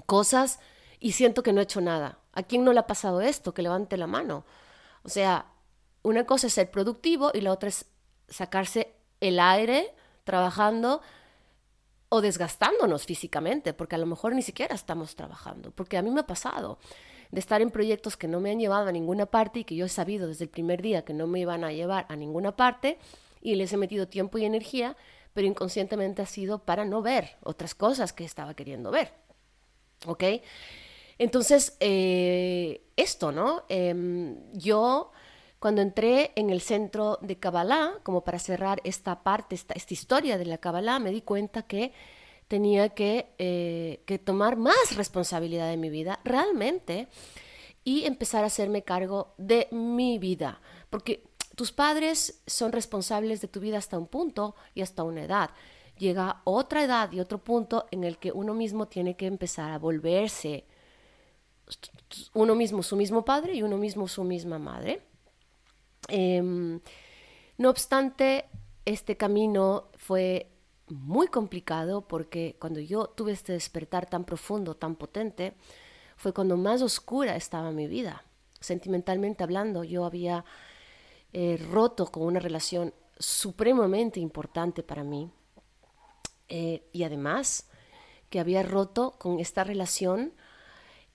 Speaker 1: cosas y siento que no he hecho nada. ¿A quién no le ha pasado esto? Que levante la mano. O sea, una cosa es ser productivo y la otra es sacarse el aire trabajando o desgastándonos físicamente, porque a lo mejor ni siquiera estamos trabajando, porque a mí me ha pasado de estar en proyectos que no me han llevado a ninguna parte y que yo he sabido desde el primer día que no me iban a llevar a ninguna parte y les he metido tiempo y energía, pero inconscientemente ha sido para no ver otras cosas que estaba queriendo ver. ¿Ok? Entonces, eh, esto, ¿no? Em, yo cuando entré en el centro de Kabbalah, como para cerrar esta parte, esta, historia de la Kabbalah, me di cuenta que tenía que, eh, que, tomar más responsabilidad de mi vida, realmente, y empezar a hacerme cargo de mi vida. Porque tus padres son responsables de tu vida hasta un punto y hasta una edad. Llega otra edad y otro punto en el que uno mismo tiene que empezar a volverse uno mismo su mismo padre y uno mismo su misma madre. Em, no obstante, este camino fue muy complicado porque cuando yo tuve este despertar tan profundo, tan potente, fue cuando más oscura estaba mi vida. Sentimentalmente hablando, yo había eh, roto con una relación supremamente importante para mí eh, y además que había roto con esta relación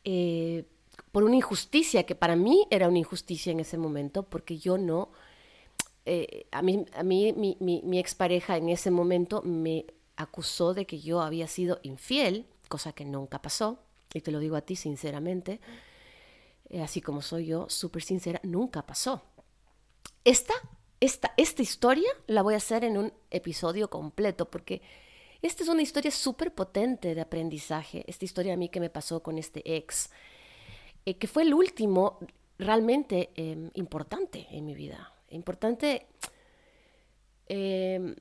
Speaker 1: eh, por una injusticia que para mí era una injusticia en ese momento, porque yo no, a mí, a mí mi, mi, expareja en ese momento me acusó de que yo había sido infiel, cosa que nunca pasó, y te lo digo a ti sinceramente, así como soy yo, súper sincera, nunca pasó. Esta, esta, esta historia la voy a hacer en un episodio completo, porque esta es una historia súper potente de aprendizaje, esta historia a mí que me pasó con este ex. eh, que fue el último realmente em, importante en mi vida. Importante, em,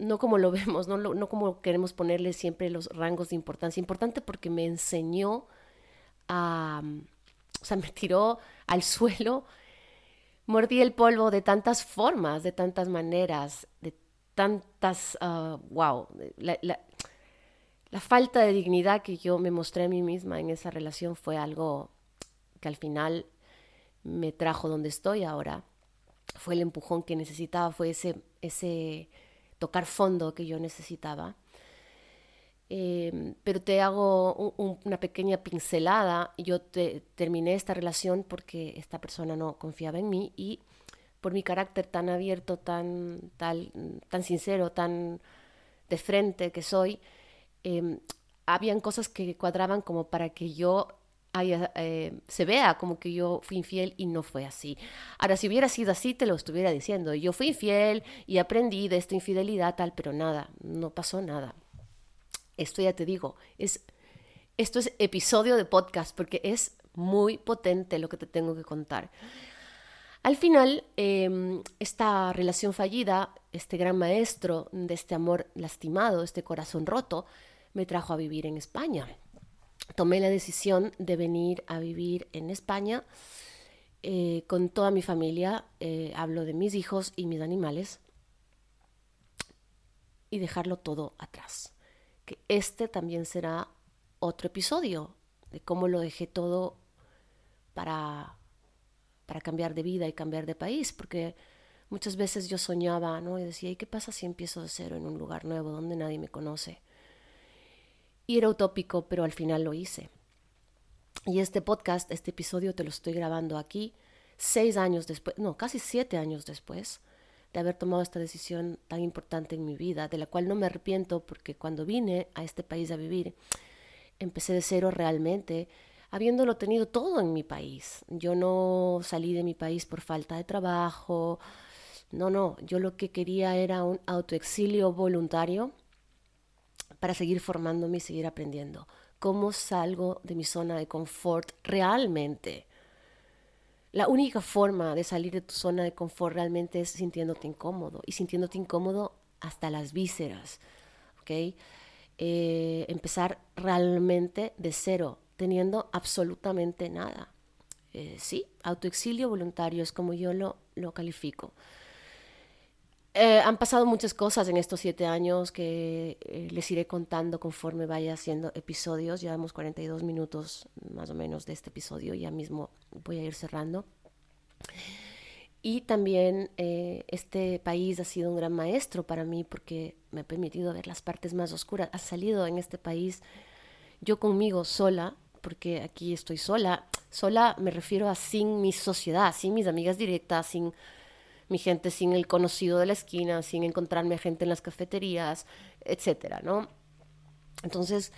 Speaker 1: no como lo vemos, no, no como queremos ponerle siempre los rangos de importancia. Importante porque me enseñó a, o sea, me tiró al suelo, mordí el polvo de tantas formas, de tantas maneras, de tantas, wow, ah, la, la, la falta de dignidad que yo me mostré a mí misma en esa relación fue algo que al final me trajo donde estoy ahora. Fue el empujón que necesitaba, fue ese, ese tocar fondo que yo necesitaba. Em, pero te hago una pequeña pincelada. Yo te, terminé esta relación porque esta persona no confiaba en mí y por mi carácter tan abierto, tan, tal, tan sincero, tan de frente que soy, eh, habían cosas que cuadraban como para que yo eh, se vea como que yo fui infiel y no fue así. Ahora, si hubiera sido así, te lo estuviera diciendo. Yo fui infiel y aprendí de esta infidelidad tal, pero nada, no pasó nada. Esto ya te digo, es, esto es episodio de podcast porque es muy potente lo que te tengo que contar. Al final, em, esta relación fallida, este gran maestro de este amor lastimado, este corazón roto, me trajo a vivir en España tomé la decisión de venir a vivir en España eh, con toda mi familia, eh, hablo de mis hijos y mis animales, y dejarlo todo atrás. Que este también será otro episodio de cómo lo dejé todo para, para cambiar de vida y cambiar de país, porque muchas veces yo soñaba, ¿no? Y decía, ¿y qué pasa si empiezo de cero en un lugar nuevo donde nadie me conoce? Y era utópico, pero al final lo hice. Y este podcast, este episodio, te lo estoy grabando aquí, seis años después, no, casi siete años después de haber tomado esta decisión tan importante en mi vida, de la cual no me arrepiento porque cuando vine a este país a vivir, empecé de cero realmente, habiéndolo tenido todo en mi país. Yo no salí de mi país por falta de trabajo, no, no, yo lo que quería era un autoexilio voluntario para seguir formándome y seguir aprendiendo. ¿Cómo salgo de mi zona de confort realmente? La única forma de salir de tu zona de confort realmente es sintiéndote incómodo y sintiéndote incómodo hasta las vísceras. ¿ok? Eh, empezar realmente de cero, teniendo absolutamente nada. Eh, sí, autoexilio voluntario es como yo lo, lo califico. Eh, han pasado muchas cosas en estos siete años que eh, les iré contando conforme vaya haciendo episodios. Llevamos 42 minutos más o menos de este episodio, ya mismo voy a ir cerrando. Y también eh, este país ha sido un gran maestro para mí porque me ha permitido ver las partes más oscuras. Ha salido en este país yo conmigo sola, porque aquí estoy sola. Sola me refiero a sin mi sociedad, sin mis amigas directas, sin mi gente sin el conocido de la esquina, sin encontrarme gente en las cafeterías, etcétera, ¿no? Entonces,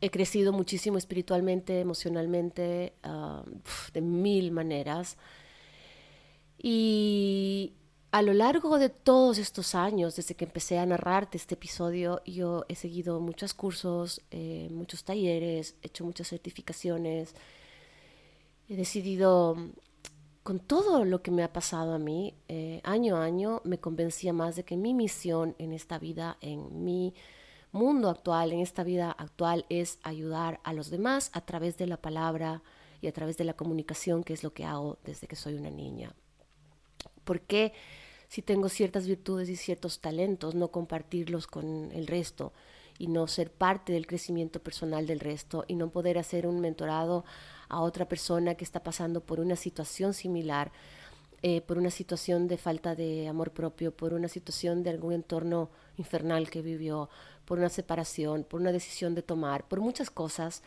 Speaker 1: he crecido muchísimo espiritualmente, emocionalmente, ah, de mil maneras. Y a lo largo de todos estos años, desde que empecé a narrarte este episodio, yo he seguido muchos cursos, eh, muchos talleres, he hecho muchas certificaciones, he decidido con todo lo que me ha pasado a mí, eh, año a año me convencía más de que mi misión en esta vida, en mi mundo actual, en esta vida actual, es ayudar a los demás a través de la palabra y a través de la comunicación, que es lo que hago desde que soy una niña. ¿Por qué si tengo ciertas virtudes y ciertos talentos, no compartirlos con el resto y no ser parte del crecimiento personal del resto y no poder hacer un mentorado a otra persona que está pasando por una situación similar, eh, por una situación de falta de amor propio, por una situación de algún entorno infernal que vivió, por una separación, por una decisión de tomar, por muchas cosas,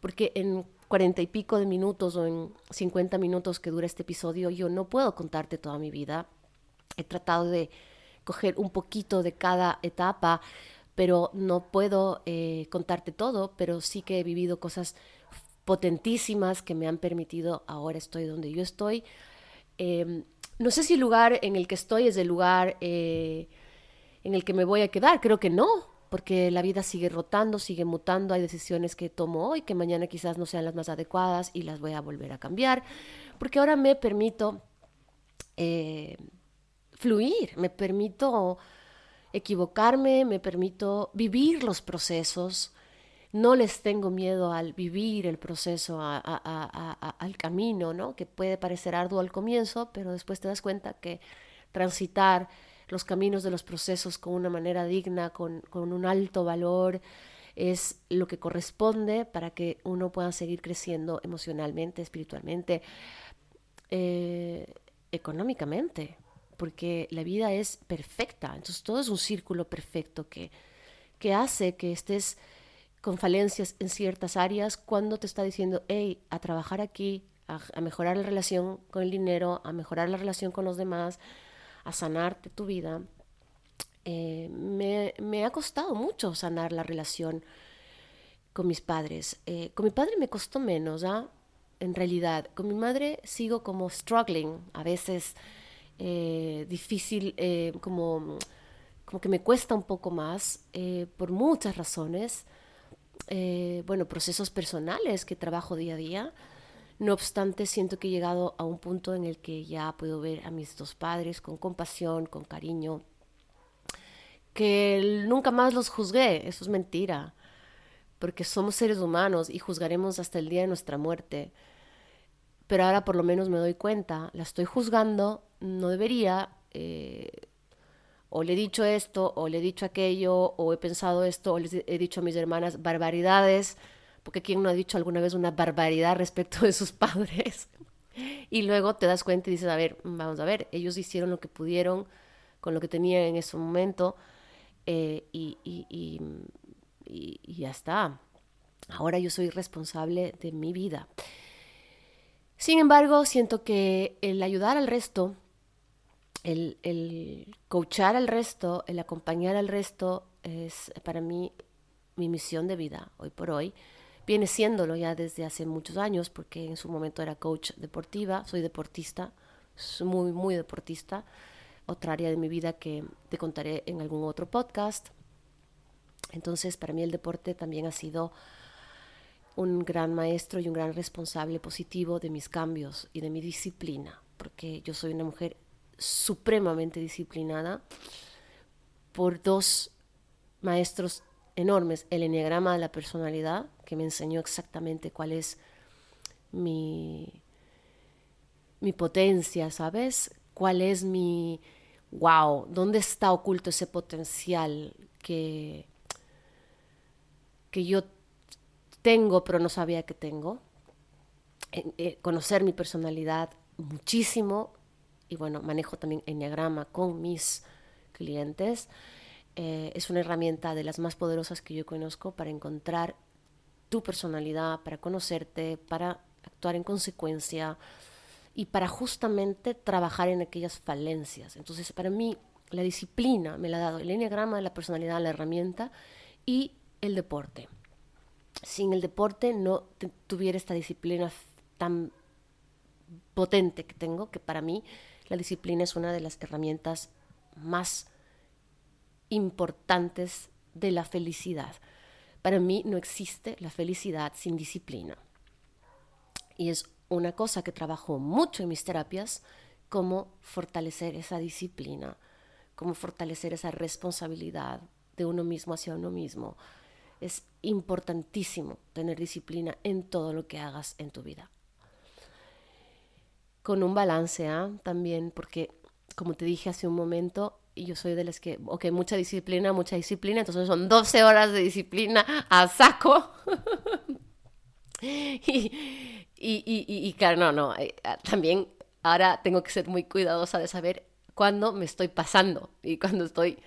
Speaker 1: porque en cuarenta y pico de minutos o en cincuenta minutos que dura este episodio yo no puedo contarte toda mi vida. He tratado de coger un poquito de cada etapa, pero no puedo eh, contarte todo, pero sí que he vivido cosas potentísimas que me han permitido ahora estoy donde yo estoy. Em, no sé si el lugar en el que estoy es el lugar eh, en el que me voy a quedar, creo que no, porque la vida sigue rotando, sigue mutando, hay decisiones que tomo hoy que mañana quizás no sean las más adecuadas y las voy a volver a cambiar, porque ahora me permito eh, fluir, me permito equivocarme, me permito vivir los procesos, no les tengo miedo al vivir el proceso, al camino, ¿no? que puede parecer arduo al comienzo, pero después te das cuenta que transitar los caminos de los procesos con una manera digna, con, un alto valor, es lo que corresponde para que uno pueda seguir creciendo emocionalmente, espiritualmente, eh, económicamente, porque la vida es perfecta, entonces todo es un círculo perfecto que, que hace que estés con falencias en ciertas áreas cuando te está diciendo, hey, a trabajar aquí, a, mejorar la relación con el dinero, a mejorar la relación con los demás, a sanarte tu vida. Eh, me, ha costado mucho sanar la relación con mis padres. Eh, con mi padre me costó menos, ¿ah? En realidad, con mi madre sigo como struggling, a veces eh, difícil, como, como que me cuesta un poco más, por muchas razones. Eh, bueno, procesos personales que trabajo día a día. No obstante, siento que he llegado a un punto en el que ya puedo ver a mis dos padres con compasión, con cariño, que nunca más los juzgué, eso es mentira, porque somos seres humanos y juzgaremos hasta el día de nuestra muerte. Pero ahora por lo menos me doy cuenta, la estoy juzgando, no debería, eh, o le he dicho esto, o le he dicho aquello, o he pensado esto, o les he dicho a mis hermanas barbaridades, porque ¿quién no ha dicho alguna vez una barbaridad respecto de sus padres? Y luego te das cuenta y dices, a ver, vamos a ver, ellos hicieron lo que pudieron con lo que tenían en ese momento eh, y, y, y ya está. Ahora yo soy responsable de mi vida. Sin embargo, siento que el ayudar al resto el, el coachar al resto, el acompañar al resto es para mí mi misión de vida hoy por hoy. Viene siéndolo ya desde hace muchos años porque en su momento era coach deportiva, soy deportista, muy, muy deportista. Otra área de mi vida que te contaré en algún otro podcast. Entonces, para mí el deporte también ha sido un gran maestro y un gran responsable positivo de mis cambios y de mi disciplina, porque yo soy una mujer supremamente disciplinada por dos maestros enormes, el enneagrama de la personalidad, que me enseñó exactamente cuál es mi, mi potencia, ¿sabes? ¿Cuál es mi, wow, dónde está oculto ese potencial que, que yo tengo pero no sabía que tengo? Eh, conocer mi personalidad muchísimo y bueno, manejo también Enneagrama con mis clientes. Eh, es una herramienta de las más poderosas que yo conozco para encontrar tu personalidad, para conocerte, para actuar en consecuencia y para justamente trabajar en aquellas falencias. Entonces, para mí, la disciplina me la ha dado el enneagrama la personalidad, la herramienta y el deporte. Sin el deporte no tuviera esta disciplina tan potente que tengo, que para mí la disciplina es una de las herramientas más importantes de la felicidad. Para mí no existe la felicidad sin disciplina. Y es una cosa que trabajo mucho en mis terapias, cómo fortalecer esa disciplina, cómo fortalecer esa responsabilidad de uno mismo hacia uno mismo. Es importantísimo tener disciplina en todo lo que hagas en tu vida con un balance ¿ah? también, porque como te dije hace un momento, yo soy de las que, ok, mucha disciplina, mucha disciplina, entonces son 12 horas de disciplina a saco. y, y, y, claro, no, no, eh, ah, también ahora tengo que ser muy cuidadosa de saber cuándo me estoy pasando y cuándo estoy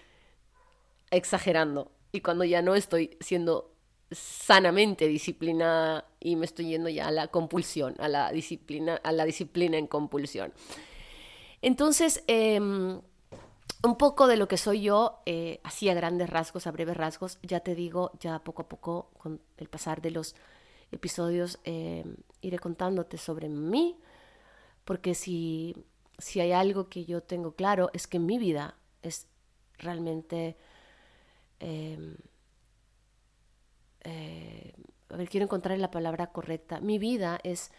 Speaker 1: exagerando y cuando ya no estoy siendo sanamente disciplinada y me estoy yendo ya a la compulsión, a la disciplina, a la disciplina en compulsión. Entonces, em, un poco de lo que soy yo, eh, así a grandes rasgos, a breves rasgos, ya te digo, ya poco a poco, con el pasar de los episodios, em, iré contándote sobre mí, porque si, si hay algo que yo tengo claro, es que mi vida es realmente em, eh, a ver, quiero encontrar la palabra correcta. Mi vida es,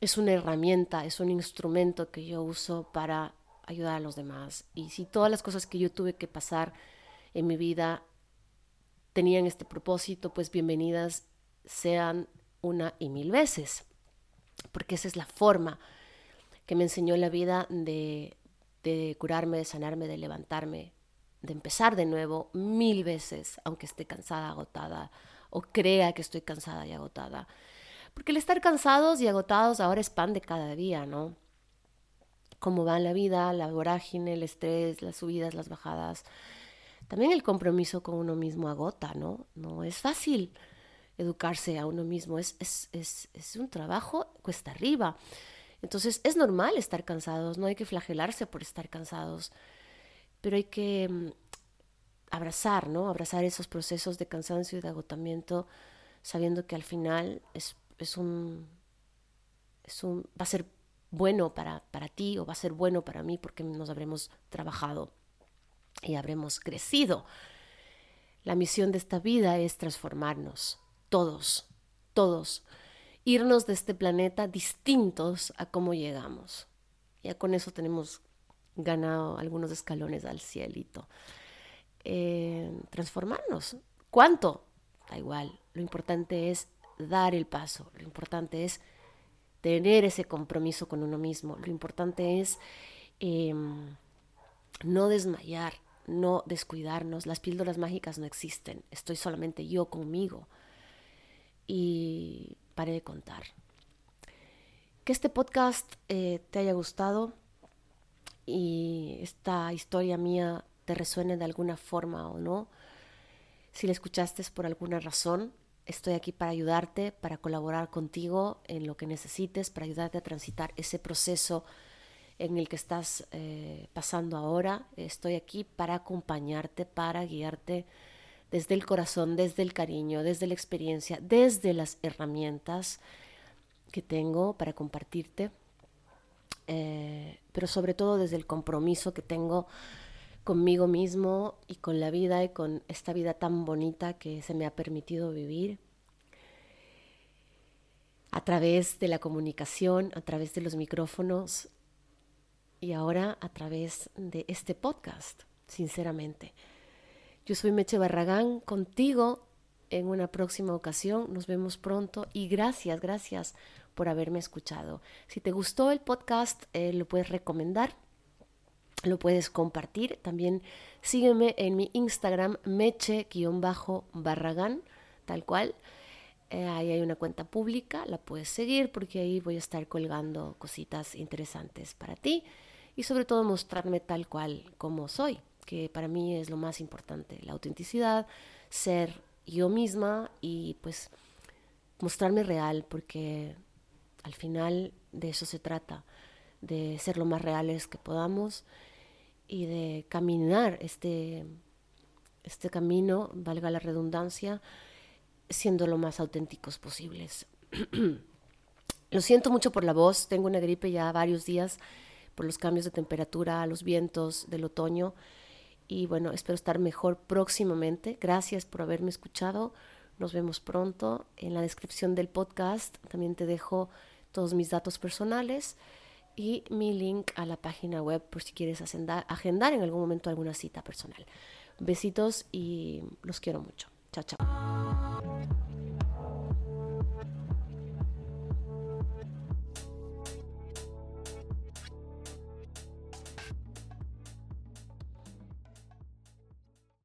Speaker 1: es una herramienta, es un instrumento que yo uso para ayudar a los demás. Y si todas las cosas que yo tuve que pasar en mi vida tenían este propósito, pues bienvenidas sean una y mil veces, porque esa es la forma que me enseñó la vida de, de curarme, de sanarme, de levantarme, de empezar de nuevo mil veces, aunque esté cansada, agotada, o crea que estoy cansada y agotada. Porque el estar cansados y agotados ahora es pan de cada día, ¿no? Cómo va la vida, la vorágine, el estrés, las subidas, las bajadas. También el compromiso con uno mismo agota, ¿no? No es fácil educarse a uno mismo, es, es, es, es un trabajo cuesta arriba. Entonces es normal estar cansados, no hay que flagelarse por estar cansados, pero hay que mm, abrazar, ¿no? Abrazar esos procesos de cansancio y de agotamiento, sabiendo que al final es, es, un, es un, va a ser bueno para, para ti o va a ser bueno para mí porque nos habremos trabajado y habremos crecido. La misión de esta vida es transformarnos, todos, todos, irnos de este planeta distintos a cómo llegamos. Ya con eso tenemos ganado algunos escalones al cielito. Eh, transformarnos. ¿Cuánto? Da igual. Lo importante es dar el paso. Lo importante es tener ese compromiso con uno mismo. Lo importante es em, no desmayar, no descuidarnos. Las píldoras mágicas no existen. Estoy solamente yo conmigo. Y paré de contar. Que este podcast eh, te haya gustado y esta historia mía resuene de alguna forma o no. Si la escuchaste por alguna razón, estoy aquí para ayudarte, para colaborar contigo en lo que necesites, para ayudarte a transitar ese proceso en el que estás eh, pasando ahora. Estoy aquí para acompañarte, para guiarte desde el corazón, desde el cariño, desde la experiencia, desde las herramientas que tengo para compartirte, eh, pero sobre todo desde el compromiso que tengo conmigo mismo y con la vida y con esta vida tan bonita que se me ha permitido vivir a través de la comunicación, a través de los micrófonos y ahora a través de este podcast, sinceramente. Yo soy Meche Barragán, contigo en una próxima ocasión. Nos vemos pronto y gracias, gracias por haberme escuchado. Si te gustó el podcast, eh, lo puedes recomendar lo puedes compartir. También sígueme en mi Instagram, meche-barragán, tal cual. Eh, ahí hay una cuenta pública, la puedes seguir porque ahí voy a estar colgando cositas interesantes para ti y sobre todo mostrarme tal cual como soy, que para mí es lo más importante, la autenticidad, ser yo misma y pues mostrarme real porque al final de eso se trata, de ser lo más reales que podamos y de caminar este, este camino, valga la redundancia, siendo lo más auténticos posibles. lo siento mucho por la voz, tengo una gripe ya varios días por los cambios de temperatura, los vientos del otoño y bueno, espero estar mejor próximamente. Gracias por haberme escuchado. Nos vemos pronto. En la descripción del podcast también te dejo todos mis datos personales y mi link a la página web por si quieres agendar en algún momento alguna cita personal. Besitos y los quiero mucho. Chao, chao.